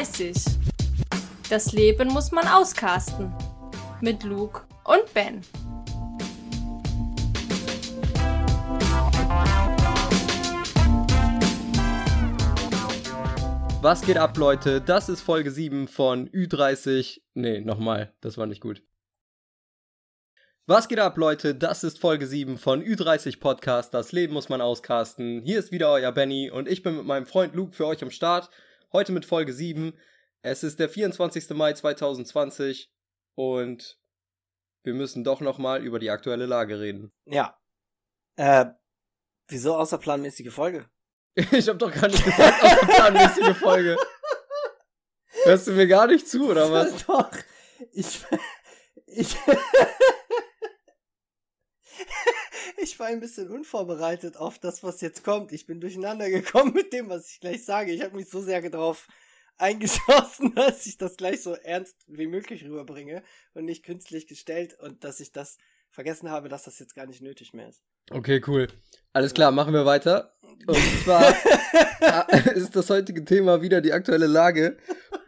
Ü30. Das Leben muss man auskasten. Mit Luke und Ben. Was geht ab, Leute? Das ist Folge 7 von Ü30. Nee, nochmal, das war nicht gut. Was geht ab, Leute? Das ist Folge 7 von Ü30 Podcast. Das Leben muss man auskasten. Hier ist wieder euer Benny und ich bin mit meinem Freund Luke für euch am Start. Heute mit Folge 7. Es ist der 24. Mai 2020 und wir müssen doch nochmal über die aktuelle Lage reden. Ja. Äh, wieso außerplanmäßige Folge? Ich hab doch gar nicht gesagt, außerplanmäßige Folge. Hörst du mir gar nicht zu, oder was? Doch. Ich. Ich. Ich war ein bisschen unvorbereitet auf das, was jetzt kommt. Ich bin durcheinander gekommen mit dem, was ich gleich sage. Ich habe mich so sehr darauf eingeschossen, dass ich das gleich so ernst wie möglich rüberbringe und nicht künstlich gestellt und dass ich das vergessen habe, dass das jetzt gar nicht nötig mehr ist. Okay, cool. Alles klar, machen wir weiter. Und zwar ist das heutige Thema wieder die aktuelle Lage,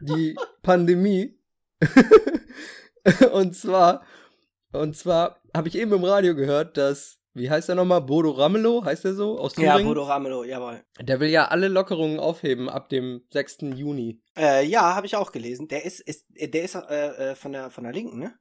die Pandemie. und zwar, und zwar habe ich eben im Radio gehört, dass, wie heißt er nochmal, Bodo Ramelow, heißt er so, aus Thüringen? Ja, Bodo Ramelow, jawohl. Der will ja alle Lockerungen aufheben ab dem 6. Juni. Äh, ja, habe ich auch gelesen. Der ist, ist der ist äh, von der von der Linken, ne?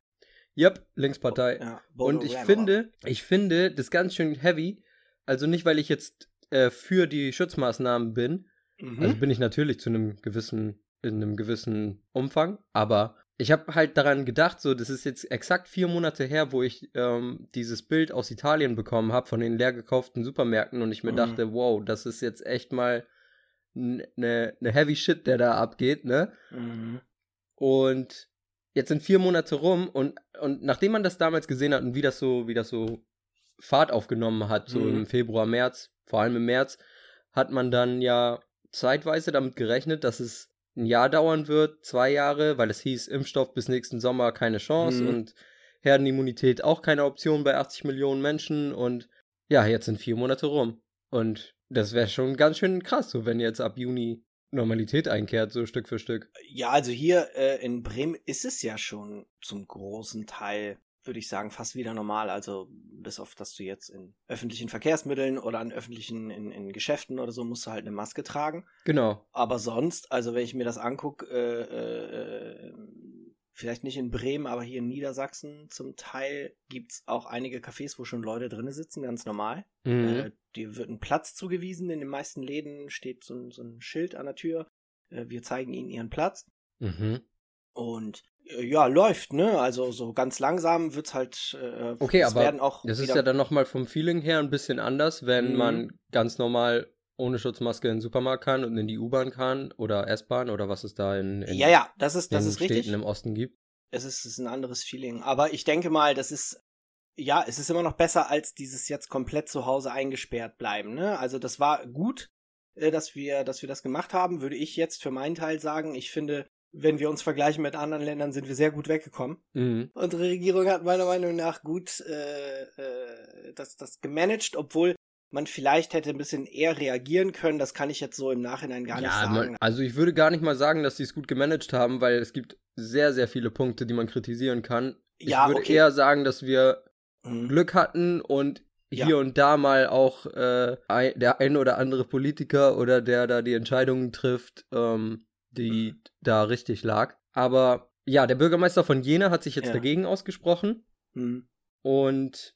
Yep, Linkspartei. Ja, Und ich Ramelow. finde, ich finde das ganz schön heavy. Also nicht, weil ich jetzt äh, für die Schutzmaßnahmen bin. Mhm. Also bin ich natürlich zu einem gewissen, in einem gewissen Umfang. Aber ich habe halt daran gedacht, so, das ist jetzt exakt vier Monate her, wo ich ähm, dieses Bild aus Italien bekommen habe von den leer gekauften Supermärkten und ich mir Mhm. dachte, wow, das ist jetzt echt mal eine ne heavy shit, der da abgeht, ne? Mhm. Und jetzt sind vier Monate rum und, und nachdem man das damals gesehen hat und wie das so, wie das so Fahrt aufgenommen hat, so Mhm. im Februar, März, vor allem im März, hat man dann ja zeitweise damit gerechnet, dass es ein Jahr dauern wird, zwei Jahre, weil es hieß, Impfstoff bis nächsten Sommer keine Chance Mhm. und Herdenimmunität auch keine Option bei 80 Millionen Menschen und ja, jetzt sind vier Monate rum. Und das wäre schon ganz schön krass, so wenn jetzt ab Juni Normalität einkehrt, so Stück für Stück. Ja, also hier äh, in Bremen ist es ja schon zum großen Teil, würde ich sagen, fast wieder normal. Also bis auf, dass du jetzt in öffentlichen Verkehrsmitteln oder an öffentlichen, in, in Geschäften oder so, musst du halt eine Maske tragen. Genau. Aber sonst, also wenn ich mir das angucke, äh, äh, vielleicht nicht in Bremen, aber hier in Niedersachsen zum Teil gibt's auch einige Cafés, wo schon Leute drinne sitzen, ganz normal. Mhm. Äh, dir wird ein Platz zugewiesen. In den meisten Läden steht so ein, so ein Schild an der Tür. Äh, wir zeigen ihnen ihren Platz. Mhm. Und ja, läuft, ne? Also so ganz langsam wird's halt. Äh, Okay, es aber werden auch Das ist ja dann nochmal vom Feeling her ein bisschen anders, wenn Mhm. man ganz normal ohne Schutzmaske in den Supermarkt kann und in die U-Bahn kann oder S-Bahn oder was es da in, in Ja, ja, das ist, das den ist Städten richtig. im Osten gibt. Es ist, es ist ein anderes Feeling. Aber ich denke mal, das ist. Ja, es ist immer noch besser als dieses jetzt komplett zu Hause eingesperrt bleiben. Ne? Also das war gut, äh, dass wir, dass wir das gemacht haben. Würde ich jetzt für meinen Teil sagen. Ich finde, wenn wir uns vergleichen mit anderen Ländern, sind wir sehr gut weggekommen. Mhm. Unsere Regierung hat meiner Meinung nach gut äh, äh, das, das gemanagt, obwohl man vielleicht hätte ein bisschen eher reagieren können. Das kann ich jetzt so im Nachhinein gar nicht Ja, sagen. man, also ich würde gar nicht mal sagen, dass sie es gut gemanagt haben, weil es gibt sehr, sehr viele Punkte, die man kritisieren kann. Ja, ich würde okay. eher sagen, dass wir Mhm. Glück hatten und Ja. hier und da mal auch äh, ein, der ein oder andere Politiker oder der da die Entscheidungen trifft, ähm, die Mhm. da richtig lag. Aber ja, der Bürgermeister von Jena hat sich jetzt Ja. dagegen ausgesprochen. Mhm. Und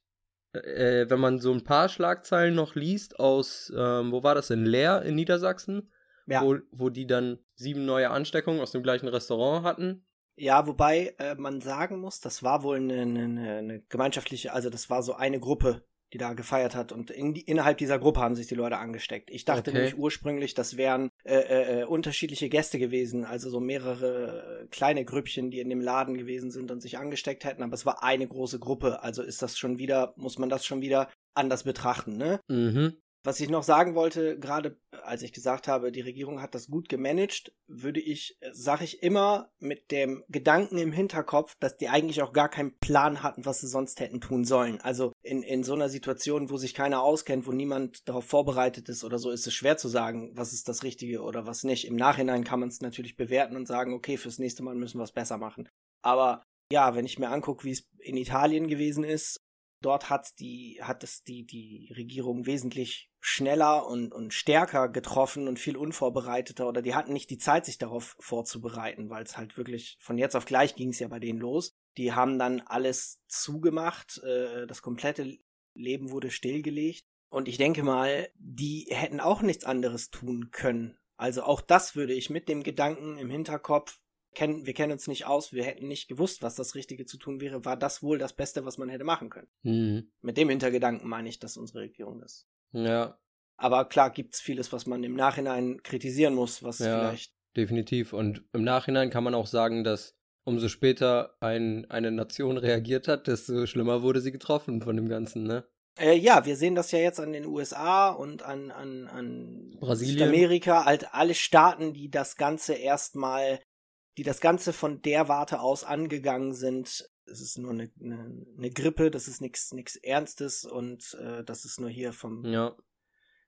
äh, wenn man so ein paar Schlagzeilen noch liest aus, ähm, wo war das in Leer in Niedersachsen, Ja. wo, wo die dann sieben neue Ansteckungen aus dem gleichen Restaurant hatten. Ja, wobei äh, man sagen muss, das war wohl eine, eine, eine gemeinschaftliche, also das war so eine Gruppe, die da gefeiert hat und in die, innerhalb dieser Gruppe haben sich die Leute angesteckt. Ich dachte Okay. nämlich ursprünglich, das wären äh, äh, äh, unterschiedliche Gäste gewesen, also so mehrere äh, kleine Grüppchen, die in dem Laden gewesen sind und sich angesteckt hätten, aber es war eine große Gruppe, also ist das schon wieder, muss man das schon wieder anders betrachten, ne? Mhm. Was ich noch sagen wollte, gerade als ich gesagt habe, die Regierung hat das gut gemanagt, würde ich, sage ich immer mit dem Gedanken im Hinterkopf, dass die eigentlich auch gar keinen Plan hatten, was sie sonst hätten tun sollen. Also in, in so einer Situation, wo sich keiner auskennt, wo niemand darauf vorbereitet ist oder so, ist es schwer zu sagen, was ist das Richtige oder was nicht. Im Nachhinein kann man es natürlich bewerten und sagen, okay, fürs nächste Mal müssen wir es besser machen. Aber ja, wenn ich mir angucke, wie es in Italien gewesen ist, dort hat die, hat es die, die Regierung wesentlich schneller und, und stärker getroffen und viel unvorbereiteter oder die hatten nicht die Zeit, sich darauf vorzubereiten, weil es halt wirklich von jetzt auf gleich ging es ja bei denen los. Die haben dann alles zugemacht, äh, das komplette Leben wurde stillgelegt. Und ich denke mal, die hätten auch nichts anderes tun können. Also auch das würde ich mit dem Gedanken im Hinterkopf, kennen, wir kennen uns nicht aus, wir hätten nicht gewusst, was das Richtige zu tun wäre, war das wohl das Beste, was man hätte machen können. Mhm. Mit dem Hintergedanken meine ich, dass unsere Regierung das. Ja. Aber klar gibt es vieles, was man im Nachhinein kritisieren muss, was ja, vielleicht. Definitiv. Und im Nachhinein kann man auch sagen, dass umso später ein, eine Nation reagiert hat, desto schlimmer wurde sie getroffen von dem Ganzen, ne? Äh, ja, wir sehen das ja jetzt an den USA und an, an, an Brasilien. Südamerika, halt alle Staaten, die das Ganze erstmal die das Ganze von der Warte aus angegangen sind. Es ist nur eine, eine, eine Grippe, das ist nichts nichts Ernstes und äh, das ist nur hier vom, ja.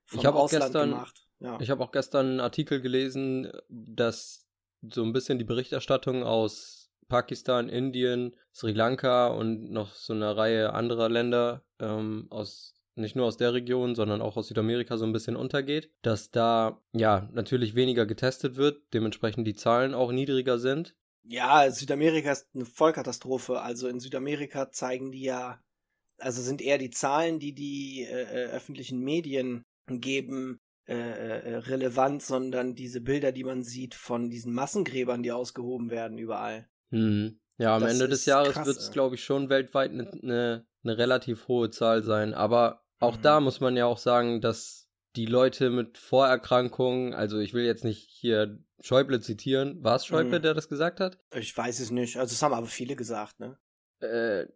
vom ich hab Ausland auch gestern, gemacht. Ja. Ich habe auch gestern einen Artikel gelesen, dass so ein bisschen die Berichterstattung aus Pakistan, Indien, Sri Lanka und noch so eine Reihe anderer Länder ähm, aus nicht nur aus der Region, sondern auch aus Südamerika so ein bisschen untergeht, dass da ja natürlich weniger getestet wird, dementsprechend die Zahlen auch niedriger sind. Ja, Südamerika ist eine Vollkatastrophe. Also in Südamerika zeigen die ja, also sind eher die Zahlen, die die äh, äh öffentlichen Medien geben, äh, äh, relevant, sondern diese Bilder, die man sieht von diesen Massengräbern, die ausgehoben werden überall. Hm. Ja, am das Ende des Jahres wird es, glaube ich, schon weltweit eine ne, ne relativ hohe Zahl sein. Aber auch mhm. da muss man ja auch sagen, dass die Leute mit Vorerkrankungen, also ich will jetzt nicht hier Schäuble zitieren, war es Schäuble, mhm. der das gesagt hat? Ich weiß es nicht, also es haben aber viele gesagt, ne? Äh,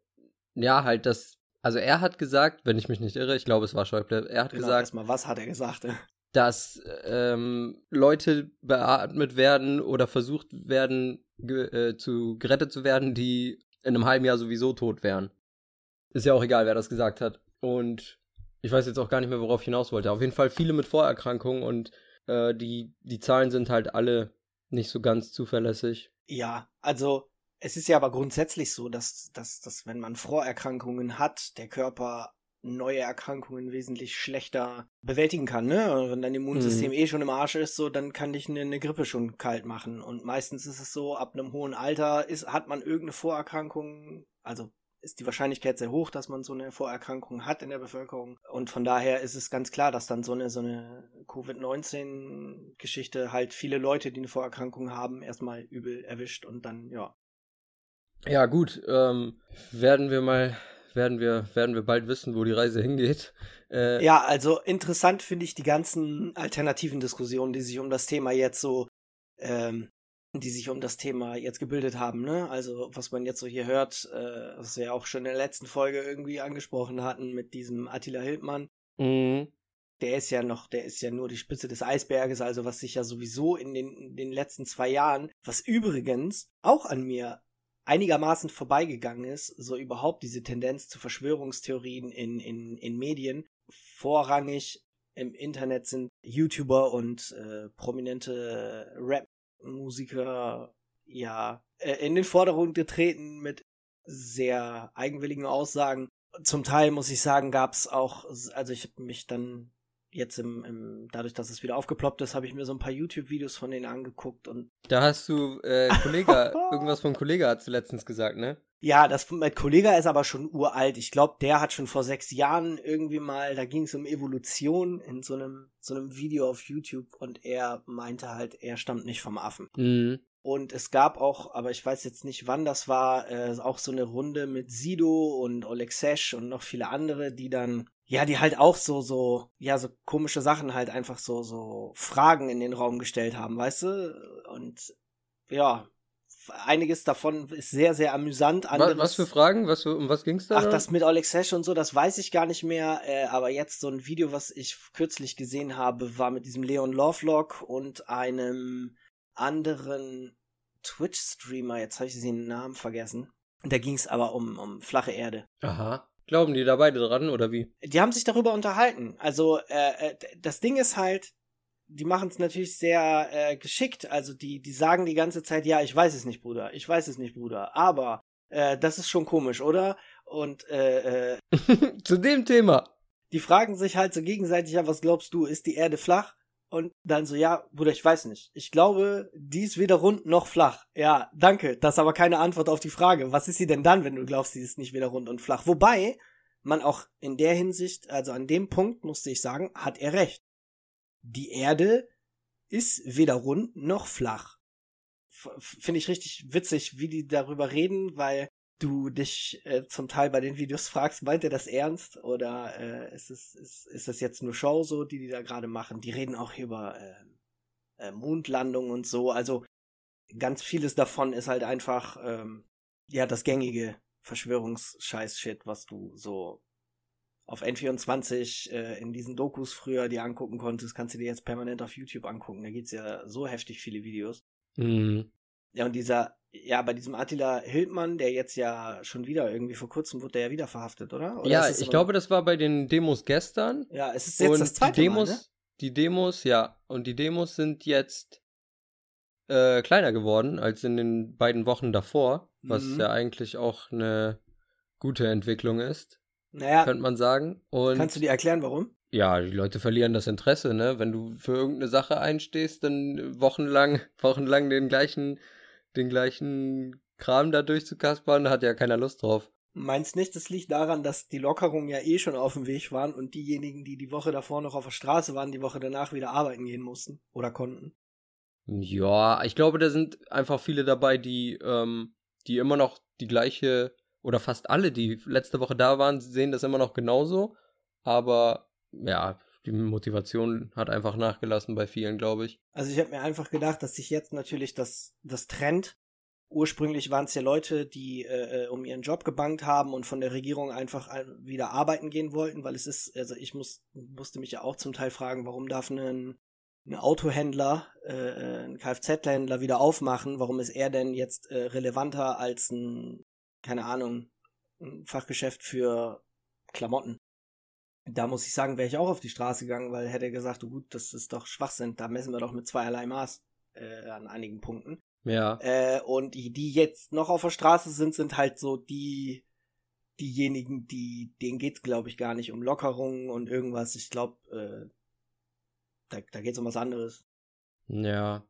ja, halt das, also er hat gesagt, wenn ich mich nicht irre, ich glaube es war Schäuble, er hat genau, gesagt. Erstmal, was hat er gesagt? dass ähm, Leute beatmet werden oder versucht werden ge äh, zu gerettet zu werden, die in einem halben Jahr sowieso tot wären. Ist ja auch egal, wer das gesagt hat. Und ich weiß jetzt auch gar nicht mehr, worauf ich hinaus wollte. Auf jeden Fall viele mit Vorerkrankungen und äh, die, die Zahlen sind halt alle nicht so ganz zuverlässig. Ja, also es ist ja aber grundsätzlich so, dass, dass, dass wenn man Vorerkrankungen hat, der Körper neue Erkrankungen wesentlich schlechter bewältigen kann, ne? Und wenn dein Immunsystem mhm. eh schon im Arsch ist, so, dann kann dich eine, eine, Grippe schon kalt machen. Und meistens ist es so, ab einem hohen Alter ist, hat man irgendeine Vorerkrankung, also ist die Wahrscheinlichkeit sehr hoch, dass man so eine Vorerkrankung hat in der Bevölkerung. Und von daher ist es ganz klar, dass dann so eine, so eine Covid-19-Geschichte halt viele Leute, die eine Vorerkrankung haben, erstmal übel erwischt und dann, ja. Ja, gut, ähm, werden wir mal, werden wir, werden wir bald wissen, wo die Reise hingeht. Äh, ja, also interessant finde ich die ganzen alternativen Diskussionen, die sich um das Thema jetzt so ähm, die sich um das Thema jetzt gebildet haben, ne? Also, was man jetzt so hier hört, äh, was wir ja auch schon in der letzten Folge irgendwie angesprochen hatten mit diesem Attila Hildmann. Mhm. Der ist ja noch, der ist ja nur die Spitze des Eisberges, also was sich ja sowieso in den, in den letzten zwei Jahren, was übrigens auch an mir einigermaßen vorbeigegangen ist, so überhaupt diese Tendenz zu Verschwörungstheorien in, in, in Medien. Vorrangig im Internet sind YouTuber und äh, prominente Rap Musiker ja äh, in den Vordergrund getreten mit sehr eigenwilligen Aussagen. Zum Teil muss ich sagen, gab es auch, also ich habe mich dann jetzt im, im, dadurch, dass es wieder aufgeploppt ist, habe ich mir so ein paar YouTube-Videos von denen angeguckt und. Da hast du, äh, Kollege, irgendwas von Kollege hat du letztens gesagt, ne? Ja, das mit Kollega ist aber schon uralt. Ich glaube, der hat schon vor sechs Jahren irgendwie mal, da ging es um Evolution in so einem, so einem Video auf YouTube und er meinte halt, er stammt nicht vom Affen. Mhm. Und es gab auch, aber ich weiß jetzt nicht, wann das war, äh, auch so eine Runde mit Sido und Oleg Sesh und noch viele andere, die dann, ja, die halt auch so, so, ja, so komische Sachen halt einfach so, so Fragen in den Raum gestellt haben, weißt du? Und ja, einiges davon ist sehr, sehr amüsant. Anderes, was, für Fragen? Was, um was ging's da? Ach, das mit Alex Hesch und so, das weiß ich gar nicht mehr. Äh, aber jetzt so ein Video, was ich kürzlich gesehen habe, war mit diesem Leon Lovelock und einem anderen Twitch-Streamer. Jetzt habe ich den Namen vergessen. Da ging es aber um, um flache Erde. Aha. Glauben die da beide dran oder wie? Die haben sich darüber unterhalten. Also äh, äh das Ding ist halt, die machen es natürlich sehr äh, geschickt. Also die, die sagen die ganze Zeit, ja, ich weiß es nicht, Bruder, ich weiß es nicht, Bruder. Aber äh, das ist schon komisch, oder? Und äh, äh, zu dem Thema. Die fragen sich halt so gegenseitig, ja, was glaubst du, ist die Erde flach? Und dann so, ja, Bruder, ich weiß nicht. Ich glaube, die ist weder rund noch flach. Ja, danke. Das ist aber keine Antwort auf die Frage. Was ist sie denn dann, wenn du glaubst, sie ist nicht weder rund und flach? Wobei man auch in der Hinsicht, also an dem Punkt, musste ich sagen, hat er recht die Erde ist weder rund noch flach. Finde ich richtig witzig, wie die darüber reden, weil du dich äh, zum Teil bei den Videos fragst, meint er das ernst oder äh, ist, es, ist, ist das jetzt nur Show so, die die da gerade machen? Die reden auch über äh, äh, Mondlandung und so. Also ganz vieles davon ist halt einfach ähm, ja das gängige Verschwörungsscheiß-Shit, was du so auf N24 äh, in diesen Dokus früher die angucken konntest, kannst du dir jetzt permanent auf YouTube angucken. Da gibt's ja so heftig viele Videos. Mhm. Ja, und dieser, ja, bei diesem Attila Hildmann, der jetzt ja schon wieder irgendwie vor kurzem wurde der ja wieder verhaftet, oder? oder ja, ich glaube, das war bei den Demos gestern. Ja, es ist jetzt und das zweite die Demos, Mal, ne? Die Demos, ja, und die Demos sind jetzt äh, kleiner geworden als in den beiden Wochen davor, was mhm. ja eigentlich auch eine gute Entwicklung ist naja, könnte man sagen. Und kannst du dir erklären, warum? Ja, die Leute verlieren das Interesse, ne? Wenn du für irgendeine Sache einstehst, dann wochenlang, wochenlang den gleichen, den gleichen Kram da durchzukaspern, hat ja keiner Lust drauf. Meinst nicht, das liegt daran, dass die Lockerungen ja eh schon auf dem Weg waren und diejenigen, die die Woche davor noch auf der Straße waren, die Woche danach wieder arbeiten gehen mussten oder konnten? Ja, ich glaube, da sind einfach viele dabei, die, ähm, die immer noch die gleiche oder fast alle, die letzte Woche da waren, sehen das immer noch genauso. Aber ja, die Motivation hat einfach nachgelassen bei vielen, glaube ich. Also ich habe mir einfach gedacht, dass sich jetzt natürlich das, das Trend. Ursprünglich waren es ja Leute, die äh, äh, um ihren Job gebankt haben und von der Regierung einfach wieder arbeiten gehen wollten, weil es ist, also ich muss, musste mich ja auch zum Teil fragen, warum darf ein, ein Autohändler, äh, äh ein Kfz-Händler wieder aufmachen? Warum ist er denn jetzt äh, relevanter als ein keine Ahnung, ein Fachgeschäft für Klamotten. Da muss ich sagen, wäre ich auch auf die Straße gegangen, weil hätte er gesagt, du gut, das ist doch Schwachsinn, da messen wir doch mit zweierlei Maß äh, an einigen Punkten. Ja. Äh, und die, die jetzt noch auf der Straße sind, sind halt so die diejenigen, die denen geht's glaube ich gar nicht um Lockerungen und irgendwas. Ich glaube, äh, da, da geht's um was anderes. Ja.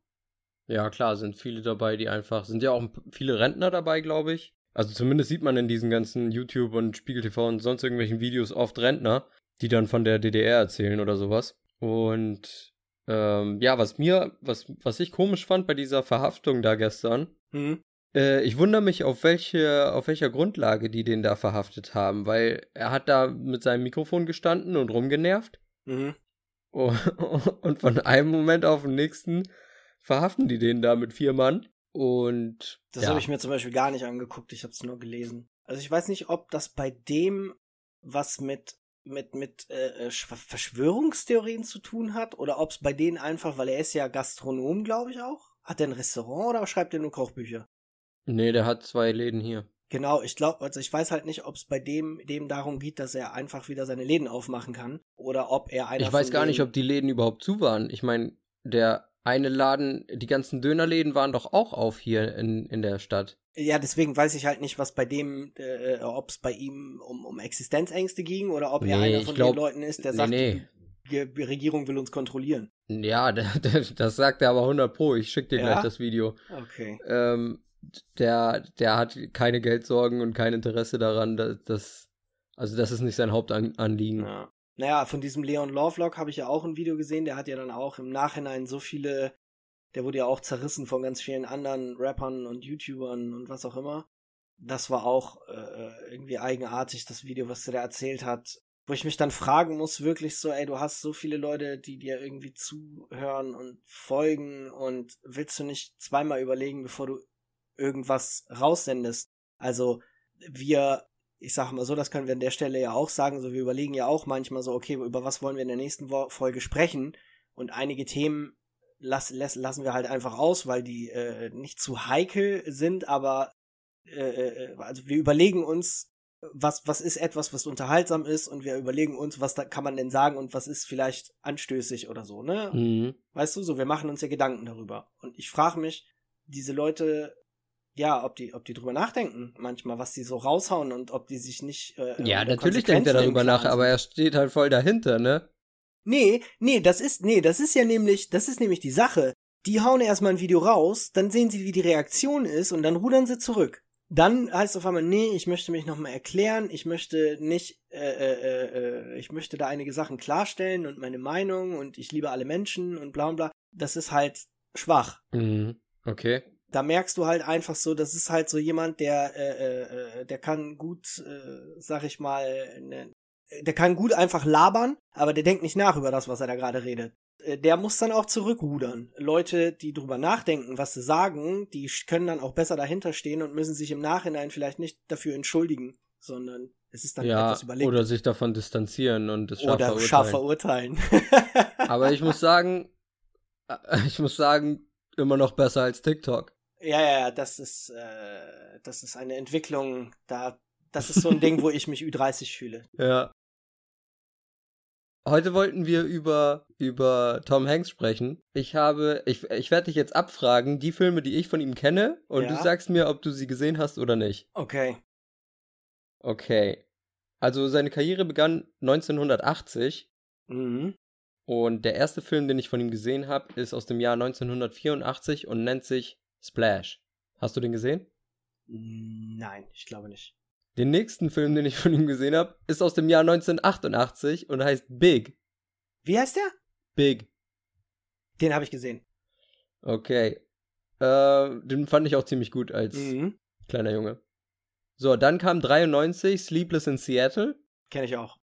Ja, klar, sind viele dabei, die einfach, sind ja auch viele Rentner dabei, glaube ich. Also zumindest sieht man in diesen ganzen YouTube und Spiegel TV und sonst irgendwelchen Videos oft Rentner, die dann von der DDR erzählen oder sowas. Und ähm, ja, was mir, was, was ich komisch fand bei dieser Verhaftung da gestern, mhm. äh, ich wundere mich, auf welche, auf welcher Grundlage die den da verhaftet haben, weil er hat da mit seinem Mikrofon gestanden und rumgenervt. Mhm. Und von einem Moment auf den nächsten verhaften die den da mit vier Mann. Und das ja. habe ich mir zum Beispiel gar nicht angeguckt, ich habe es nur gelesen. Also ich weiß nicht, ob das bei dem was mit mit mit äh, äh Verschwörungstheorien zu tun hat oder ob es bei denen einfach, weil er ist ja Gastronom, glaube ich auch. Hat er ein Restaurant oder schreibt er nur Kochbücher? Nee, der hat zwei Läden hier. Genau, ich glaube, also ich weiß halt nicht, ob es bei dem dem darum geht, dass er einfach wieder seine Läden aufmachen kann oder ob er einer Ich weiß gar nicht, ob die Läden überhaupt zu waren. Ich meine, der eine Laden, die ganzen Dönerläden waren doch auch auf hier in, in der Stadt. Ja, deswegen weiß ich halt nicht, was bei dem, äh, ob es bei ihm um, um Existenzängste ging oder ob nee, er einer von glaub, den Leuten ist, der sagt, nee. die, die, Regierung will uns kontrollieren. Ja, das sagt er aber 100 pro. Ich schick dir ja? gleich das Video. Okay. Ähm, der, der hat keine Geldsorgen und kein Interesse daran, dass, dass also das ist nicht sein Hauptanliegen. Ja. Naja, von diesem Leon Lovelock habe ich ja auch ein Video gesehen, der hat ja dann auch im Nachhinein so viele, der wurde ja auch zerrissen von ganz vielen anderen Rappern und YouTubern und was auch immer. Das war auch äh, irgendwie eigenartig, das Video, was der da erzählt hat. Wo ich mich dann fragen muss, wirklich so, ey, du hast so viele Leute, die dir irgendwie zuhören und folgen und willst du nicht zweimal überlegen, bevor du irgendwas raussendest. Also wir, ich sag mal so, das können wir an der Stelle ja auch sagen, so wir überlegen ja auch manchmal so, okay, über was wollen wir in der nächsten Folge sprechen? Und einige Themen lass, lass, lassen wir halt einfach aus, weil die äh, nicht zu heikel sind, aber äh, äh, also wir überlegen uns, was, was ist etwas, was unterhaltsam ist und wir überlegen uns, was da kann man denn sagen und was ist vielleicht anstößig oder so, ne? Mhm. Weißt du, so, wir machen uns ja Gedanken darüber. Und ich frage mich, diese Leute, ja, ob die, ob die drüber nachdenken manchmal, was die so raushauen und ob die sich nicht. Äh, ja, natürlich denkt er darüber nach, aber er steht halt voll dahinter, ne? Nee, nee, das ist, nee, das ist ja nämlich, das ist nämlich die Sache. Die hauen erstmal ein Video raus, dann sehen sie, wie die Reaktion ist und dann rudern sie zurück. Dann heißt es auf einmal, nee, ich möchte mich nochmal erklären, ich möchte nicht, äh, äh, äh, ich möchte da einige Sachen klarstellen und meine Meinung und ich liebe alle Menschen und bla bla. Das ist halt schwach. Mhm. Okay. Da merkst du halt einfach so, das ist halt so jemand, der, äh, äh, äh der kann gut, äh, sag ich mal, ne, der kann gut einfach labern, aber der denkt nicht nach über das, was er da gerade redet. Äh, der muss dann auch zurückrudern. Leute, die drüber nachdenken, was sie sagen, die können dann auch besser dahinter stehen und müssen sich im Nachhinein vielleicht nicht dafür entschuldigen, sondern es ist dann ja, etwas überlegt. Oder sich davon distanzieren und es scharf oder verurteilen. scharf verurteilen. aber ich muss sagen, ich muss sagen, immer noch besser als TikTok. Ja, ja, ja, das ist, äh, das ist eine Entwicklung, da, das ist so ein Ding, wo ich mich Ü30 fühle. Ja. Heute wollten wir über, über Tom Hanks sprechen. Ich habe, ich, ich werde dich jetzt abfragen, die Filme, die ich von ihm kenne, und Ja. du sagst mir, ob du sie gesehen hast oder nicht. Okay. Okay. Also seine Karriere begann 1980 Mhm. und der erste Film, den ich von ihm gesehen habe, ist aus dem Jahr 1984 und nennt sich Splash. Hast du den gesehen? Nein, ich glaube nicht. Den nächsten Film, den ich von ihm gesehen habe, ist aus dem Jahr 1988 und heißt Big. Wie heißt der? Big. Den habe ich gesehen. Okay. Äh, den fand ich auch ziemlich gut als Mhm. kleiner Junge. So, dann kam 93 Sleepless in Seattle. Kenne ich auch.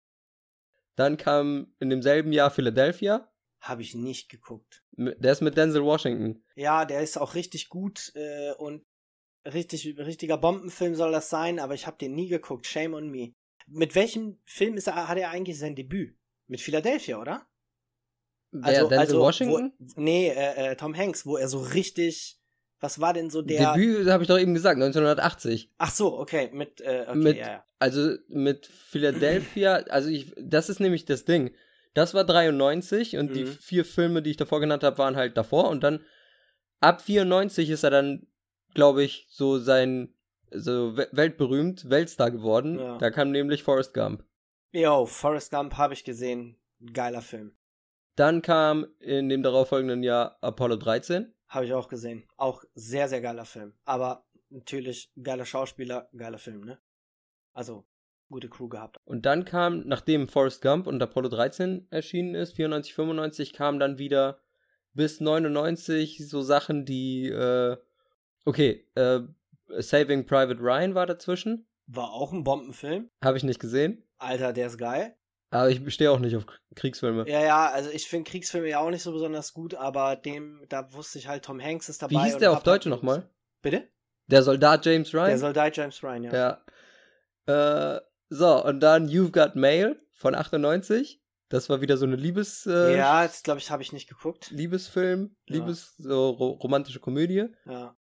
Dann kam in demselben Jahr Philadelphia. Habe ich nicht geguckt. Der ist mit Denzel Washington. Ja, der ist auch richtig gut äh, und richtig richtiger Bombenfilm soll das sein, aber ich habe den nie geguckt. Shame on me. Mit welchem Film ist er, hat er eigentlich sein Debüt? Mit Philadelphia, oder? Wer, Denzel Washington? Wo, nee, äh, äh, Tom Hanks, wo er so richtig. Was war denn so der? Debüt habe ich doch eben gesagt, 1980. Ach so, okay, mit, äh, okay, Mit- ja, ja. Also mit Philadelphia, also ich, das ist nämlich das Ding. Das war 93 und die Mhm. vier Filme, die ich davor genannt habe, waren halt davor und dann ab 94 ist er dann, glaube ich, so sein so we- weltberühmt, Weltstar geworden. Ja. Da kam nämlich Forrest Gump. Yo, Forrest Gump habe ich gesehen. Geiler Film. Dann kam in dem darauffolgenden Jahr Apollo 13. Habe ich auch gesehen. Auch sehr, sehr geiler Film. Aber natürlich geiler Schauspieler, geiler Film, ne? Also, gute Crew gehabt. Und dann kam, nachdem Forrest Gump und Apollo 13 erschienen ist, 94, 95, kam dann wieder bis 99 so Sachen, die, äh, okay, äh, Saving Private Ryan war dazwischen. War auch ein Bombenfilm. Habe ich nicht gesehen. Alter, der ist geil. Aber ich stehe auch nicht auf Kriegsfilme. Ja, ja, also ich finde Kriegsfilme ja auch nicht so besonders gut, aber dem, da wusste ich halt, Tom Hanks ist dabei. Wie hieß der auf Deutsch nochmal? Bitte? Der Soldat James Ryan? Der Soldat James Ryan, ja. ja. Äh, so, und dann You've Got Mail von 98. Das war wieder so eine Liebes, äh, ja, das glaube ich, habe ich nicht geguckt. Liebesfilm, Ja. Liebes, so ro romantische Komödie. Ja.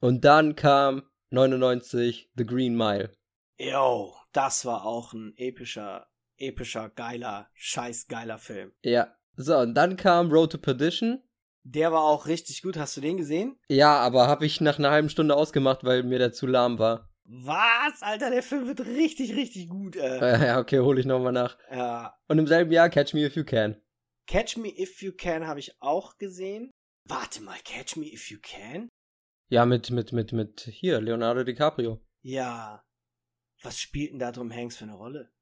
Und dann kam 99 The Green Mile. Yo, das war auch ein epischer, epischer, geiler, scheiß geiler Film. Ja. So, und dann kam Road to Perdition. Der war auch richtig gut. Hast du den gesehen? Ja, aber habe ich nach einer halben Stunde ausgemacht, weil mir der zu lahm war. Was? Alter, der Film wird richtig, richtig gut. Äh. Ja, okay, hole ich nochmal nach. Ja. Und im selben Jahr Catch Me If You Can. Catch Me If You Can habe ich auch gesehen. Warte mal, Catch Me If You Can? Ja, mit, mit, mit, mit, hier, Leonardo DiCaprio. Ja. Was spielt denn da Tom Hanks für eine Rolle?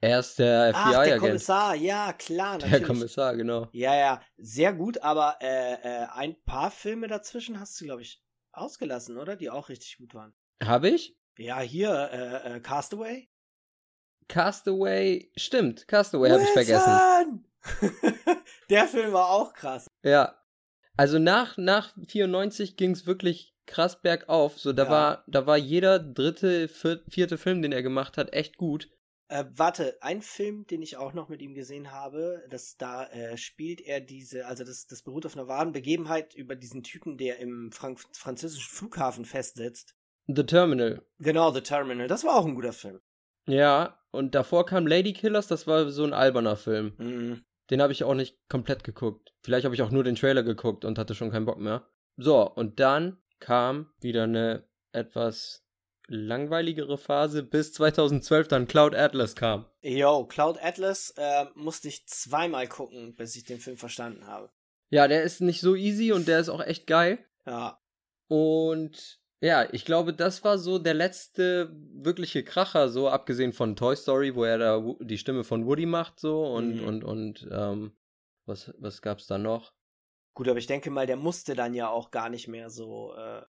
Er ist der Ach, der FBI-Agent. Kommissar, ja, klar, Der natürlich. Kommissar, genau. Ja, ja, sehr gut, aber äh, äh, ein paar Filme dazwischen hast du, glaube ich, ausgelassen, oder? Die auch richtig gut waren. Habe ich? Ja, hier, äh, äh, Castaway. Castaway, stimmt, Castaway habe ich vergessen. Der Film war auch krass. Ja. Also nach, nach 94 ging es wirklich krass bergauf. So, da Ja. war, da war jeder dritte, vier- vierte Film, den er gemacht hat, echt gut. Äh, warte, ein Film, den ich auch noch mit ihm gesehen habe, das da äh, spielt er diese, also das, das beruht auf einer wahren Begebenheit über diesen Typen, der im Frank französischen Flughafen festsitzt. The Terminal. Genau, The Terminal. Das war auch ein guter Film. Ja, und davor kam Lady Killers, das war so ein alberner Film. Mhm. Den habe ich auch nicht komplett geguckt. Vielleicht habe ich auch nur den Trailer geguckt und hatte schon keinen Bock mehr. So, und dann kam wieder eine etwas langweiligere Phase, bis 2012 dann Cloud Atlas kam. Yo, Cloud Atlas äh, musste ich zweimal gucken, bis ich den Film verstanden habe. Ja, der ist nicht so easy und der ist auch echt geil. Ja, Und ja, ich glaube, das war so der letzte wirkliche Kracher, so abgesehen von Toy Story, wo er da die Stimme von Woody macht, so und, Mhm. und, und, ähm, was, was gab's da noch? gut, aber ich denke mal, der musste dann ja auch gar nicht mehr so. Äh,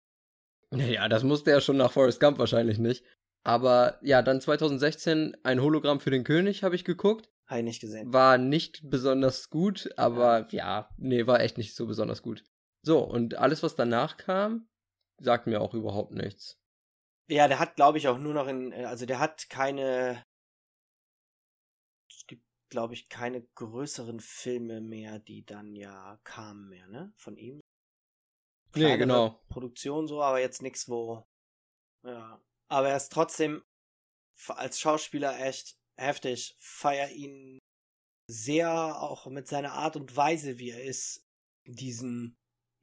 Ja, das musste er schon nach Forrest Gump wahrscheinlich nicht. Aber ja, dann 2016 ein Hologramm für den König habe ich geguckt. habe ich nicht gesehen. War nicht besonders gut, aber ja, nee, war echt nicht so besonders gut. So, und alles, was danach kam, sagt mir auch überhaupt nichts. Ja, der hat, glaube ich, auch nur noch in, äh, also der hat keine, es gibt, glaube ich, keine größeren Filme mehr, die dann ja kamen mehr, ne, von ihm. Nee, Kleinere genau. Produktion so, aber jetzt nichts, wo, ja. Aber er ist trotzdem als Schauspieler echt heftig, feier ihn sehr auch mit seiner Art und Weise, wie er ist, diesen,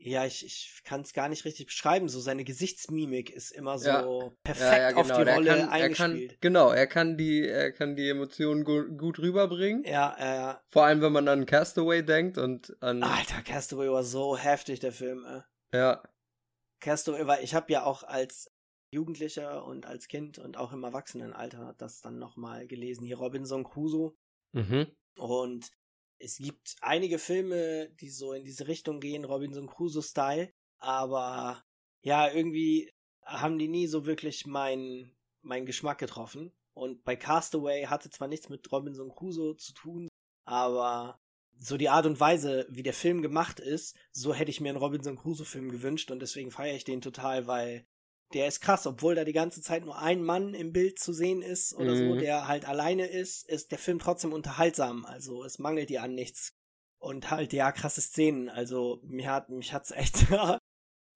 ja, ich, ich kann es gar nicht richtig beschreiben, so seine Gesichtsmimik ist immer so Ja. perfekt auf die Rolle kann, er kann, eingespielt. genau, er kann die, er kann die Emotionen gu gut rüberbringen. Ja, äh, Vor allem, wenn man an Castaway denkt und an, Alter, Castaway war so heftig, der Film, äh. ja, Castaway war, ich habe ja auch als Jugendlicher und als Kind und auch im Erwachsenenalter das dann nochmal gelesen, hier Robinson Crusoe. mhm, Und es gibt einige Filme, die so in diese Richtung gehen, Robinson Crusoe-Style, aber ja, irgendwie haben die nie so wirklich meinen mein Geschmack getroffen. Und bei Castaway hatte zwar nichts mit Robinson Crusoe zu tun, aber so die Art und Weise, wie der Film gemacht ist, so hätte ich mir einen Robinson Crusoe-Film gewünscht und deswegen feiere ich den total, weil der ist krass, obwohl da die ganze Zeit nur ein Mann im Bild zu sehen ist oder so, Mhm. der halt alleine ist, ist der Film trotzdem unterhaltsam. Also es mangelt dir an nichts. Und halt, ja, krasse Szenen. Also mir hat, mich hat's echt.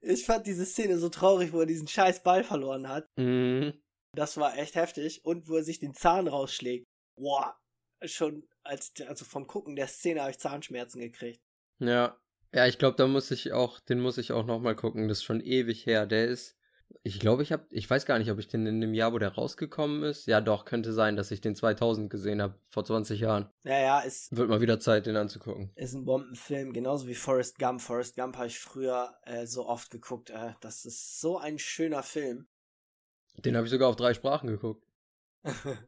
ich fand diese Szene so traurig, wo er diesen scheiß Ball verloren hat. mhm. Das war echt heftig. Und wo er sich den Zahn rausschlägt. Boah, schon als also vom Gucken der Szene habe ich Zahnschmerzen gekriegt. Ja. Ja, ich glaube, da muss ich auch, den muss ich auch nochmal gucken. Das ist schon ewig her. Der ist, ich glaube, ich habe, ich weiß gar nicht, ob ich den in dem Jahr, wo der rausgekommen ist. Ja, doch, könnte sein, dass ich den 2000 gesehen habe, vor 20 Jahren. Naja, ist, Wird mal wieder Zeit, den anzugucken. ist ein Bombenfilm, genauso wie Forrest Gump. Forrest Gump habe ich früher äh, so oft geguckt. Äh, das ist so ein schöner Film. Den habe ich sogar auf drei Sprachen geguckt.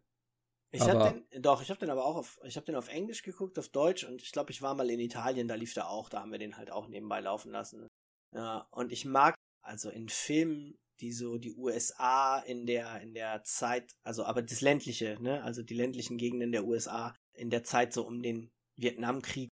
ich habe den, doch, ich habe den aber auch auf, ich habe den auf Englisch geguckt, auf Deutsch und ich glaube, ich war mal in Italien, da lief der auch, da haben wir den halt auch nebenbei laufen lassen. Ja, und ich mag also in Filmen, die so die USA in der in der Zeit, also aber das ländliche, ne, also die ländlichen Gegenden der USA in der Zeit so um den Vietnamkrieg,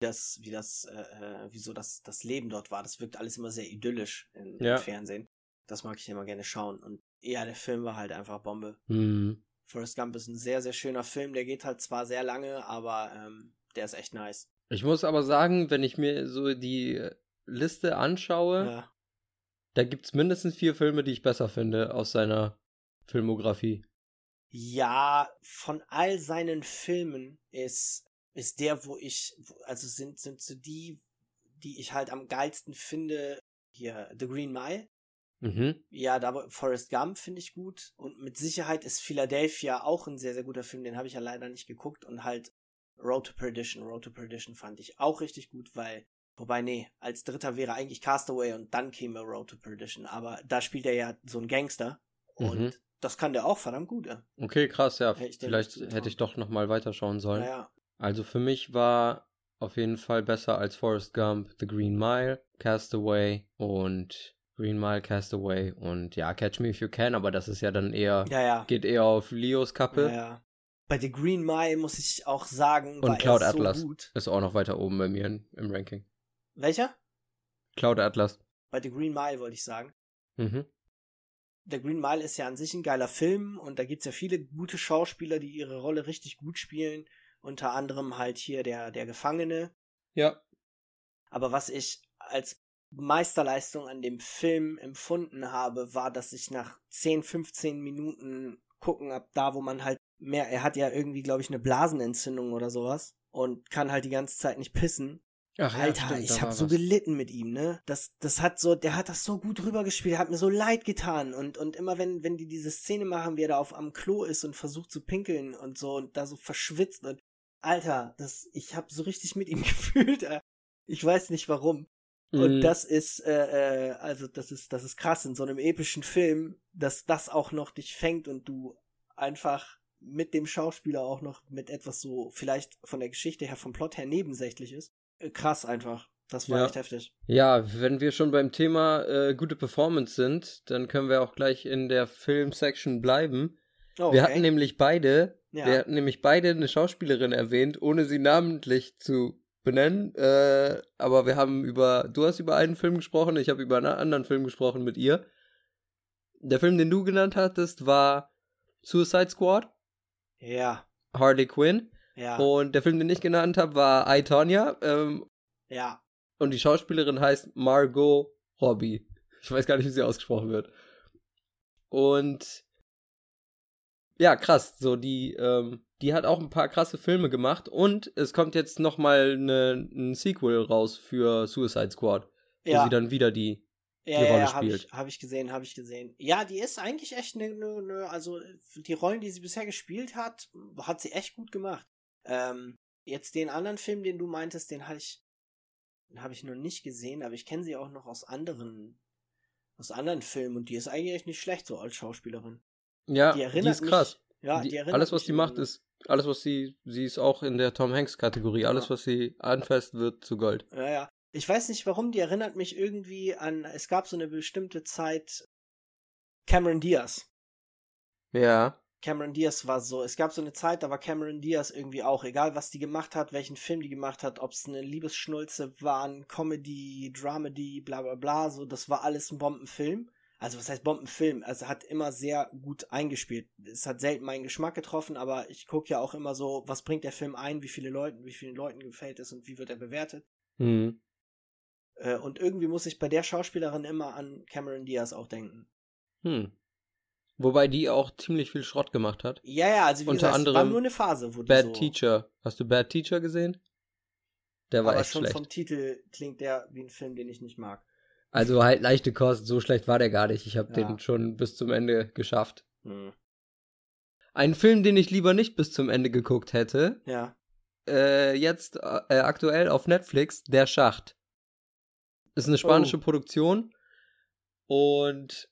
das wie das äh, äh, wie so das das Leben dort war, das wirkt alles immer sehr idyllisch in, Ja. im Fernsehen. Das mag ich immer gerne schauen und ja, der Film war halt einfach Bombe. Hm. Forrest Gump ist ein sehr, sehr schöner Film. Der geht halt zwar sehr lange, aber ähm, der ist echt nice. Ich muss aber sagen, wenn ich mir so die Liste anschaue, Ja. Da gibt's mindestens vier Filme, die ich besser finde aus seiner Filmografie. ja, von all seinen Filmen ist, ist der, wo ich, also sind, sind so die, die ich halt am geilsten finde, hier, The Green Mile. Mhm. Ja, da Forrest Gump finde ich gut. Und mit Sicherheit ist Philadelphia auch ein sehr, sehr guter Film. Den habe ich ja leider nicht geguckt. Und halt Road to Perdition. Road to Perdition fand ich auch richtig gut, weil, wobei, nee, als dritter wäre eigentlich Castaway und dann käme Road to Perdition. Aber da spielt er ja so ein Gangster. Und Mhm. das kann der auch verdammt gut. Ja. Okay, krass, ja. Dem Vielleicht hätte ich doch nochmal weiterschauen sollen. Naja. Also für mich war auf jeden Fall besser als Forrest Gump The Green Mile, Castaway und Green Mile, Castaway und ja, Catch Me If You Can, aber das ist ja dann eher, Ja, ja. geht eher auf Leos Kappe. ja, ja. Bei The Green Mile muss ich auch sagen, Und war Cloud so Atlas. gut. Ist auch noch weiter oben bei mir im Ranking. Welcher? Cloud Atlas. Bei The Green Mile wollte ich sagen. Mhm. Der Green Mile ist ja an sich ein geiler Film und da gibt's ja viele gute Schauspieler, die ihre Rolle richtig gut spielen. Unter anderem halt hier der, der Gefangene. Ja. Aber was ich als Meisterleistung an dem Film empfunden habe, war, dass ich nach 10, 15 Minuten gucken ab da, wo man halt mehr, er hat ja irgendwie, glaube ich, eine Blasenentzündung oder sowas und kann halt die ganze Zeit nicht pissen. Ach, Alter, stimmt, da ich hab war so gelitten mit ihm, ne? Das, das hat so, der hat das so gut rübergespielt, hat mir so leid getan und, und immer wenn, wenn die diese Szene machen, wie er da auf am Klo ist und versucht zu pinkeln und so und da so verschwitzt und, Alter, das, ich hab so richtig mit ihm gefühlt, äh. ich weiß nicht warum. Und Mhm. das ist, äh, äh, also das ist, das ist krass in so einem epischen Film, dass das auch noch dich fängt und du einfach mit dem Schauspieler auch noch mit etwas so, vielleicht von der Geschichte her, vom Plot her nebensächlich ist. Krass einfach. Das war Ja. echt heftig. Ja, wenn wir schon beim Thema äh, gute Performance sind, dann können wir auch gleich in der Film-Section bleiben. Oh, Wir hatten nämlich beide, Ja. wir hatten nämlich beide eine Schauspielerin erwähnt, ohne sie namentlich zu benennen. Äh, aber wir haben über, du hast über einen Film gesprochen, ich habe über einen anderen Film gesprochen mit ihr. Der Film, den du genannt hattest, war Suicide Squad, ja, Harley Quinn. Ja, Und der Film, den ich genannt habe, war I, Tonya. Ähm, ja. und die Schauspielerin heißt Margot Robbie. Ich weiß gar nicht, wie sie ausgesprochen wird. Und ja, krass. So, die, ähm, die hat auch ein paar krasse Filme gemacht und es kommt jetzt nochmal ne, ein Sequel raus für Suicide Squad, wo Ja, sie dann wieder die. ja, die ja, Rolle ja habe spielt. ich, hab ich gesehen, habe ich gesehen. Ja, die ist eigentlich echt eine, ne, ne, also die Rollen, die sie bisher gespielt hat, hat sie echt gut gemacht. Ähm, jetzt den anderen Film, den du meintest, den habe ich, den habe ich noch nicht gesehen, aber ich kenne sie auch noch aus anderen, aus anderen Filmen und die ist eigentlich echt nicht schlecht so als Schauspielerin. Ja, Die die, ist mich- krass. Ja, die, die alles, was mich die macht, ist. Alles, was sie. Sie ist auch in der Tom Hanks-Kategorie. Alles, Ja. was sie anfasst, wird zu Gold. Ja, ja. Ich weiß nicht warum, die erinnert mich irgendwie an, es gab so eine bestimmte Zeit Cameron Diaz. Ja. Cameron Diaz war so, es gab so eine Zeit, da war Cameron Diaz irgendwie auch, egal was die gemacht hat, welchen Film die gemacht hat, ob es eine Liebesschnulze war, ein Comedy, Dramedy, bla bla bla, so, das war alles ein Bombenfilm. Also was heißt Bombenfilm? Also hat immer sehr gut eingespielt. Es hat selten meinen Geschmack getroffen, aber ich gucke ja auch immer so, was bringt der Film ein, wie viele Leuten, wie vielen Leuten gefällt es und wie wird er bewertet. Hm. Äh, und irgendwie muss ich bei der Schauspielerin immer an Cameron Diaz auch denken. Hm. Wobei die auch ziemlich viel Schrott gemacht hat. Ja, ja, also wie Unter gesagt, es war anderem nur eine Phase, wo die Bad so, Teacher. Hast du Bad Teacher gesehen? Der war aber echt schon schlecht. vom Titel klingt der wie ein Film, den ich nicht mag. Also halt leichte Kost, so schlecht war der gar nicht. Ich habe Ja. den schon bis zum Ende geschafft. Hm. Ein Film, den ich lieber nicht bis zum Ende geguckt hätte, Ja. äh, jetzt äh, aktuell auf Netflix, Der Schacht. Ist eine spanische Oh. Produktion und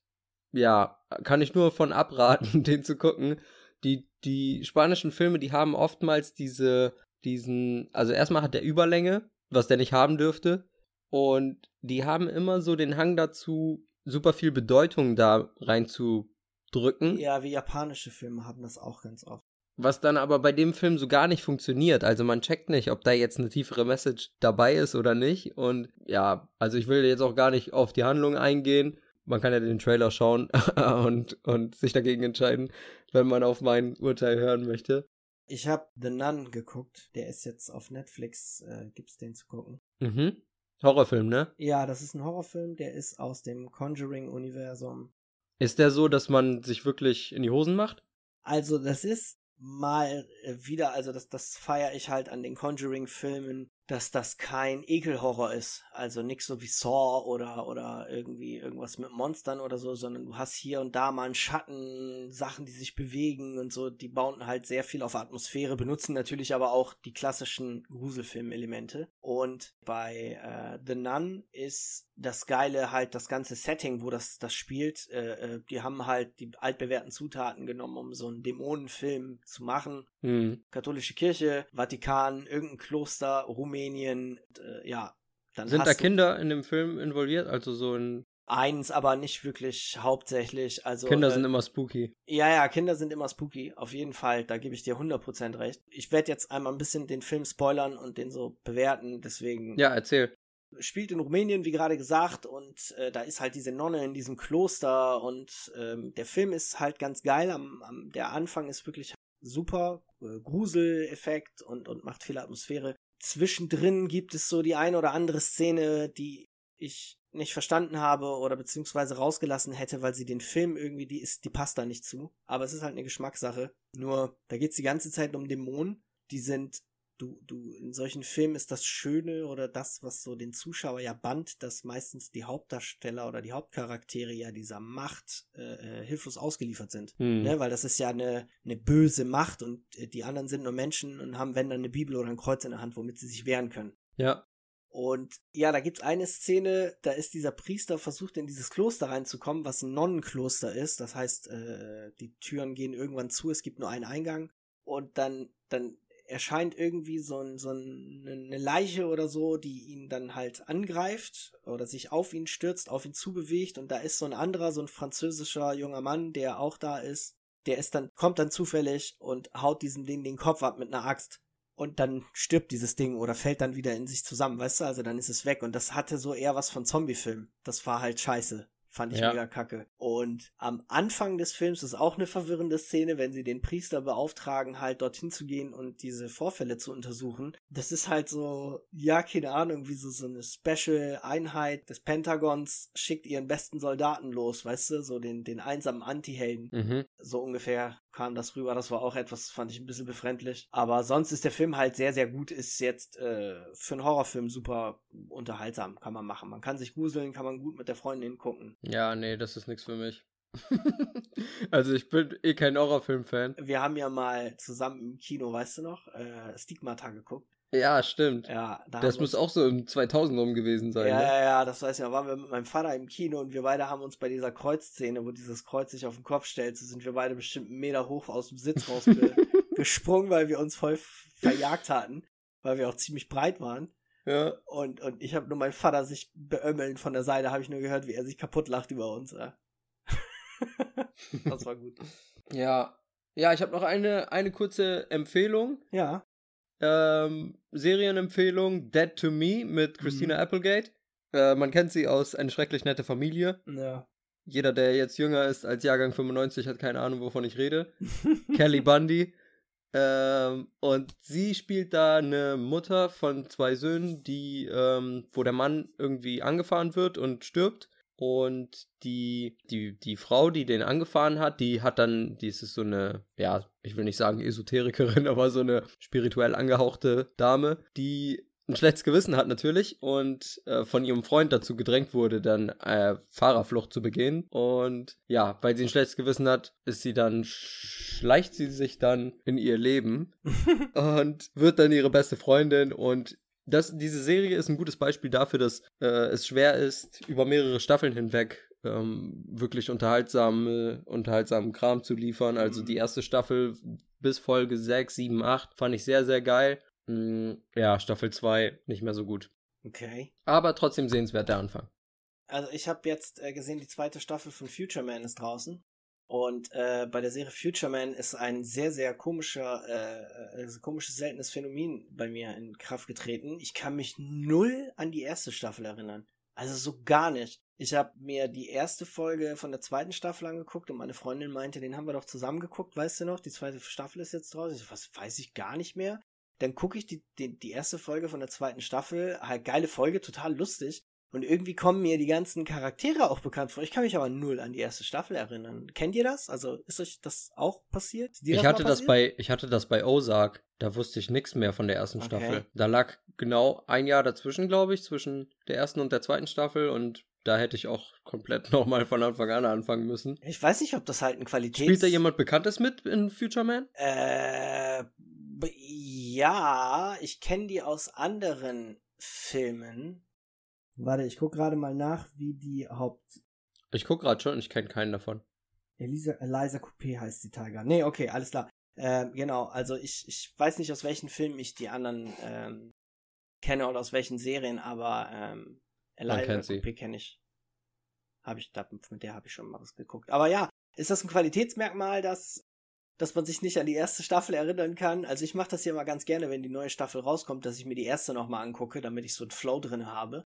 ja, kann ich nur von abraten, den zu gucken. Die, die spanischen Filme, die haben oftmals diese, diesen, also erstmal hat der Überlänge, was der nicht haben dürfte. Und die haben immer so den Hang dazu, super viel Bedeutung da reinzudrücken. Ja, wie japanische Filme haben das auch ganz oft. Was dann aber bei dem Film so gar nicht funktioniert. Also man checkt nicht, ob da jetzt eine tiefere Message dabei ist oder nicht. Und ja, also ich will jetzt auch gar nicht auf die Handlung eingehen. Man kann ja den Trailer schauen und, und sich dagegen entscheiden, wenn man auf mein Urteil hören möchte. Ich habe The Nun geguckt. Der ist jetzt auf Netflix. Äh, gibt's den zu gucken? Mhm. Horrorfilm, ne? Ja, das ist ein Horrorfilm. Der ist aus dem Conjuring-Universum. Ist der so, dass man sich wirklich in die Hosen macht? Also, das ist mal äh, wieder, also das, das feiere ich halt an den Conjuring-Filmen, dass das kein Ekelhorror ist. Also nix so wie Saw oder, oder irgendwie irgendwas mit Monstern oder so, sondern du hast hier und da mal einen Schatten, Sachen, die sich bewegen und so. Die bauen halt sehr viel auf Atmosphäre, benutzen natürlich aber auch die klassischen Gruselfilm-Elemente. Und bei äh, The Nun ist das Geile halt das ganze Setting, wo das, das spielt. Äh, äh, die haben halt die altbewährten Zutaten genommen, um so einen Dämonenfilm zu machen. Hm. Katholische Kirche, Vatikan, irgendein Kloster, Rumänien, äh, ja. Dann Sind da Kinder in dem Film involviert? Also so ein. Eins, aber nicht wirklich hauptsächlich. Also, Kinder äh, sind immer spooky. Ja, ja, Kinder sind immer spooky, auf jeden Fall, da gebe ich dir 100% recht. Ich werde jetzt einmal ein bisschen den Film spoilern und den so bewerten, deswegen Ja, erzähl. Spielt in Rumänien, wie gerade gesagt, und äh, da ist halt diese Nonne in diesem Kloster und ähm, der Film ist halt ganz geil. Am, am der Anfang ist wirklich super, äh, Gruseleffekt und, und macht viel Atmosphäre. Zwischendrin gibt es so die eine oder andere Szene, die ich nicht verstanden habe oder beziehungsweise rausgelassen hätte, weil sie den Film irgendwie, die ist, die passt da nicht zu. Aber es ist halt eine Geschmackssache. Nur, da geht's die ganze Zeit um Dämonen. Die sind du, du, in solchen Filmen ist das Schöne oder das, was so den Zuschauer ja band, dass meistens die Hauptdarsteller oder die Hauptcharaktere ja dieser Macht äh, äh hilflos ausgeliefert sind. Mhm. Ne? Weil das ist ja eine, eine böse Macht und äh, die anderen sind nur Menschen und haben, wenn dann eine Bibel oder ein Kreuz in der Hand, womit sie sich wehren können. Ja. Und ja, da gibt's eine Szene, da ist dieser Priester versucht, in dieses Kloster reinzukommen, was ein Nonnenkloster ist. Das heißt, äh, die Türen gehen irgendwann zu, es gibt nur einen Eingang. Und dann, dann erscheint irgendwie so, ein, so eine Leiche oder so, die ihn dann halt angreift oder sich auf ihn stürzt, auf ihn zubewegt und da ist so ein anderer, so ein französischer junger Mann, der auch da ist, der ist dann, kommt dann zufällig und haut diesem Ding den Kopf ab mit einer Axt. Und dann stirbt dieses Ding oder fällt dann wieder in sich zusammen, weißt du? Also dann ist es weg. Und das hatte so eher was von Zombie-Film. Das war halt scheiße. Fand ich ja. mega kacke. Und am Anfang des Films ist auch eine verwirrende Szene, wenn sie den Priester beauftragen, halt dorthin zu gehen und diese Vorfälle zu untersuchen. Das ist halt so, ja, keine Ahnung, wie so, so eine Special-Einheit des Pentagons schickt ihren besten Soldaten los, weißt du, so den, den einsamen Anti-Helden. Mhm. So ungefähr kam das rüber. Das war auch etwas, fand ich ein bisschen befremdlich. Aber sonst ist der Film halt sehr, sehr gut. Ist jetzt äh, für einen Horrorfilm super unterhaltsam. Kann man machen. Man kann sich gruseln, kann man gut mit der Freundin gucken. Ja, nee, das ist nichts für mich. also ich bin eh kein Horrorfilm-Fan. Wir haben ja mal zusammen im Kino, weißt du noch, äh, Stigmata geguckt. Ja, stimmt. Ja, da das muss auch so im 2000 rum gewesen sein. Ja, ne? ja, ja, das weiß ich noch. Waren wir mit meinem Vater im Kino und wir beide haben uns bei dieser Kreuzszene, wo dieses Kreuz sich auf den Kopf stellt, so sind wir beide bestimmt einen Meter hoch aus dem Sitz rausgesprungen, weil wir uns voll verjagt hatten, weil wir auch ziemlich breit waren. Ja. Und, und ich habe nur meinen Vater sich beömmeln von der Seite, habe ich nur gehört, wie er sich kaputt lacht über uns. Ja. das war gut. Ja. Ja, ich habe noch eine, eine kurze Empfehlung. Ja ähm, Serienempfehlung Dead to Me mit Christina mhm. Applegate. Äh, man kennt sie aus Eine schrecklich nette Familie. Ja. Jeder, der jetzt jünger ist als Jahrgang 95, hat keine Ahnung, wovon ich rede. Kelly Bundy. Ähm, und sie spielt da eine Mutter von zwei Söhnen, die, ähm, wo der Mann irgendwie angefahren wird und stirbt. Und die, die, die Frau, die den angefahren hat, die hat dann, die ist so eine, ja, ich will nicht sagen Esoterikerin, aber so eine spirituell angehauchte Dame, die ein schlechtes Gewissen hat natürlich und äh, von ihrem Freund dazu gedrängt wurde, dann äh, Fahrerflucht zu begehen. Und ja, weil sie ein schlechtes Gewissen hat, ist sie dann, schleicht sie sich dann in ihr Leben und wird dann ihre beste Freundin und das, diese Serie ist ein gutes Beispiel dafür, dass äh, es schwer ist, über mehrere Staffeln hinweg ähm, wirklich unterhaltsame, unterhaltsamen Kram zu liefern. Also die mhm. erste Staffel bis Folge 6, 7, 8 fand ich sehr, sehr geil. Mm, ja, Staffel 2 nicht mehr so gut. Okay. Aber trotzdem sehenswert der Anfang. Also ich habe jetzt äh, gesehen, die zweite Staffel von Future Man ist draußen. Und äh, bei der Serie Future Man ist ein sehr, sehr komischer, äh, äh, komisches, seltenes Phänomen bei mir in Kraft getreten. Ich kann mich null an die erste Staffel erinnern. Also so gar nicht. Ich habe mir die erste Folge von der zweiten Staffel angeguckt und meine Freundin meinte, den haben wir doch zusammen geguckt, weißt du noch? Die zweite Staffel ist jetzt draußen. Ich, was weiß ich gar nicht mehr. Dann gucke ich die, die, die erste Folge von der zweiten Staffel. Halt geile Folge, total lustig. Und irgendwie kommen mir die ganzen Charaktere auch bekannt vor. Ich kann mich aber null an die erste Staffel erinnern. Kennt ihr das? Also ist euch das auch passiert? ich das hatte das bei, ich hatte das bei Ozark. Da wusste ich nichts mehr von der ersten okay. Staffel. Da lag genau ein Jahr dazwischen, glaube ich, zwischen der ersten und der zweiten Staffel und da hätte ich auch komplett nochmal von Anfang an anfangen müssen. Ich weiß nicht, ob das halt ein Qualität. Spielt da jemand Bekanntes mit in Future Man? Äh, ja, ich kenne die aus anderen Filmen. Warte, ich guck gerade mal nach, wie die Haupt. Ich guck gerade schon, ich kenne keinen davon. Elisa, Eliza Coupé heißt die Tiger. Nee, okay, alles klar. Ähm, genau, also ich, ich weiß nicht, aus welchen Filmen ich die anderen ähm, kenne oder aus welchen Serien, aber ähm, Eliza Coupé kenne ich. Habe ich, mit der habe ich schon mal was geguckt. Aber ja, ist das ein Qualitätsmerkmal, dass, dass man sich nicht an die erste Staffel erinnern kann? Also ich mache das ja mal ganz gerne, wenn die neue Staffel rauskommt, dass ich mir die erste nochmal angucke, damit ich so einen Flow drin habe.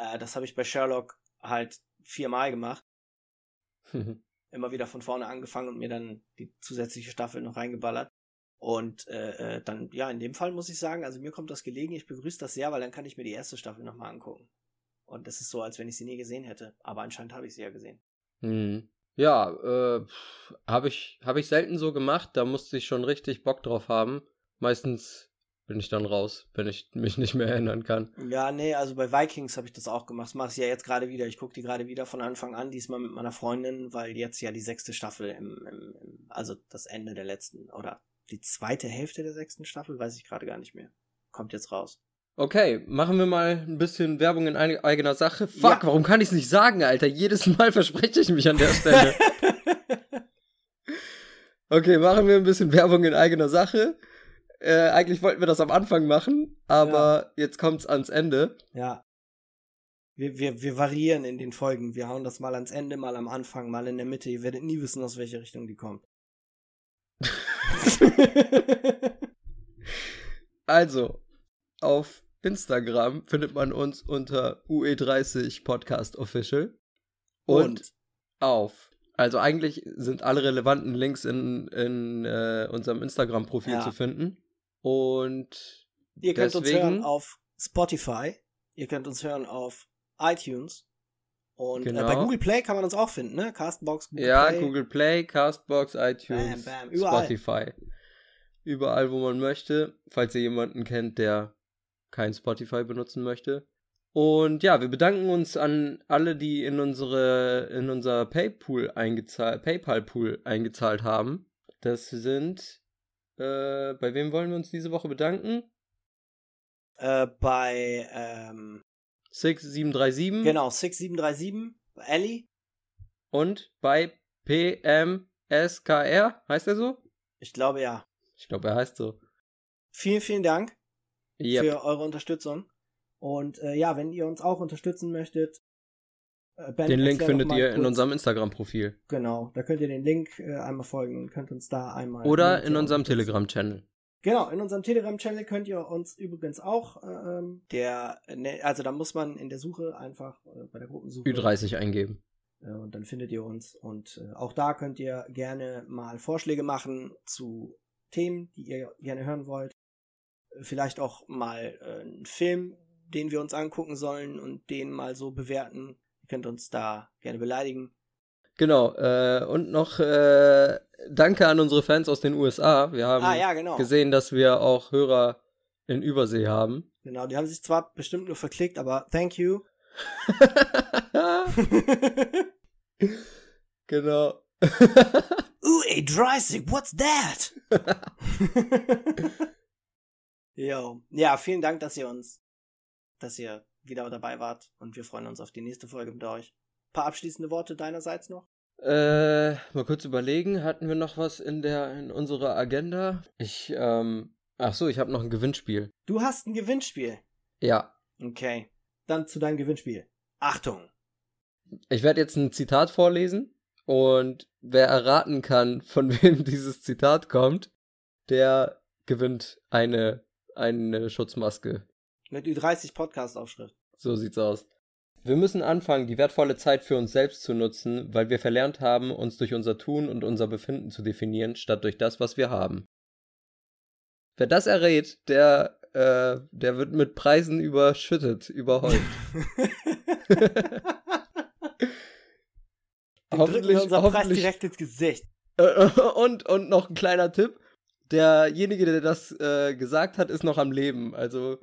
Äh, das habe ich bei Sherlock halt viermal gemacht. Immer wieder von vorne angefangen und mir dann die zusätzliche Staffel noch reingeballert. Und äh, äh, dann, ja, in dem Fall muss ich sagen, also mir kommt das gelegen, ich begrüße das sehr, weil dann kann ich mir die erste Staffel nochmal angucken. Und das ist so, als wenn ich sie nie gesehen hätte. Aber anscheinend habe ich sie ja gesehen. Hm. Ja, äh, habe ich, hab ich selten so gemacht. Da musste ich schon richtig Bock drauf haben. Meistens bin ich dann raus, wenn ich mich nicht mehr erinnern kann. Ja, nee, also bei Vikings habe ich das auch gemacht. Das mache ich ja jetzt gerade wieder. Ich gucke die gerade wieder von Anfang an, diesmal mit meiner Freundin, weil jetzt ja die sechste Staffel im, im, im also das Ende der letzten oder die zweite Hälfte der sechsten Staffel, weiß ich gerade gar nicht mehr. Kommt jetzt raus. Okay, machen wir mal ein bisschen Werbung in eigener Sache. Fuck, ja. warum kann ich es nicht sagen, Alter? Jedes Mal verspreche ich mich an der Stelle. okay, machen wir ein bisschen Werbung in eigener Sache. Äh, eigentlich wollten wir das am Anfang machen, aber ja. jetzt kommt's ans Ende. Ja. Wir, wir, wir variieren in den Folgen. Wir hauen das mal ans Ende, mal am Anfang, mal in der Mitte. Ihr werdet nie wissen, aus welcher Richtung die kommt. also, auf Instagram findet man uns unter UE30 Podcast Official. Und, und, auf. Also eigentlich sind alle relevanten Links in, in äh, unserem Instagram-Profil ja. zu finden. Und ihr könnt deswegen, uns hören auf Spotify. Ihr könnt uns hören auf iTunes. Und genau. äh, bei genau. Google Play kann man uns auch finden, ne? Castbox, Google ja, Play. Ja, Google Play, Castbox, iTunes, bam, bam. Spotify. Überall, wo man möchte. Falls ihr jemanden kennt, der kein Spotify benutzen möchte. Und ja, wir bedanken uns an alle, die in unsere in unser PayPal eingezahlt PayPal Pool eingezahlt haben. Das sind äh, bei wem wollen wir uns diese Woche bedanken? Äh, bei ähm, 6737. Genau, 6737, Ellie. Und bei PMSKR, heißt er so? Ich glaube ja. Ich glaube, er heißt so. Vielen, vielen Dank yep. für eure Unterstützung. Und äh, ja, wenn ihr uns auch unterstützen möchtet, ben, den Link findet ihr kurz. in unserem Instagram-Profil. Genau, da könnt ihr den Link äh, einmal folgen und könnt uns da einmal. Oder in unserem Telegram-Channel. Genau, in unserem Telegram-Channel könnt ihr uns übrigens auch, äh, ähm, der, ne, also da muss man in der Suche einfach äh, bei der Gruppensuche Ü30 eingeben. Äh, und dann findet ihr uns. Und äh, auch da könnt ihr gerne mal Vorschläge machen zu Themen, die ihr gerne hören wollt. Vielleicht auch mal äh, einen Film, den wir uns angucken sollen und den mal so bewerten. Ihr könnt uns da gerne beleidigen. Genau, äh, und noch äh, danke an unsere Fans aus den USA. Wir haben ah, ja, genau. gesehen, dass wir auch Hörer in Übersee haben. Genau, die haben sich zwar bestimmt nur verklickt, aber thank you. genau. Ooh, a Dreisig, what's that? Jo. Ja, vielen Dank, dass ihr uns, dass ihr wieder dabei wart und wir freuen uns auf die nächste Folge mit euch. Ein paar abschließende Worte deinerseits noch? Äh, mal kurz überlegen, hatten wir noch was in der in unserer Agenda? Ich ähm ach so, ich habe noch ein Gewinnspiel. Du hast ein Gewinnspiel. Ja. Okay. Dann zu deinem Gewinnspiel. Achtung. Ich werde jetzt ein Zitat vorlesen und wer erraten kann, von wem dieses Zitat kommt, der gewinnt eine eine Schutzmaske. Mit Ü30 Podcast-Aufschrift. So sieht's aus. Wir müssen anfangen, die wertvolle Zeit für uns selbst zu nutzen, weil wir verlernt haben, uns durch unser Tun und unser Befinden zu definieren, statt durch das, was wir haben. Wer das errät, der, äh, der wird mit Preisen überschüttet, überhäuft. hoffentlich unser Preis direkt ins Gesicht. und, und noch ein kleiner Tipp. Derjenige, der das äh, gesagt hat, ist noch am Leben. Also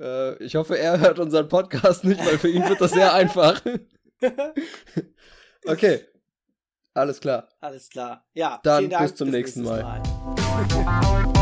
äh, ich hoffe, er hört unseren Podcast nicht, weil für ihn wird das sehr einfach. okay. Alles klar. Alles klar. Ja. Dann bis zum nächsten Mal. mal.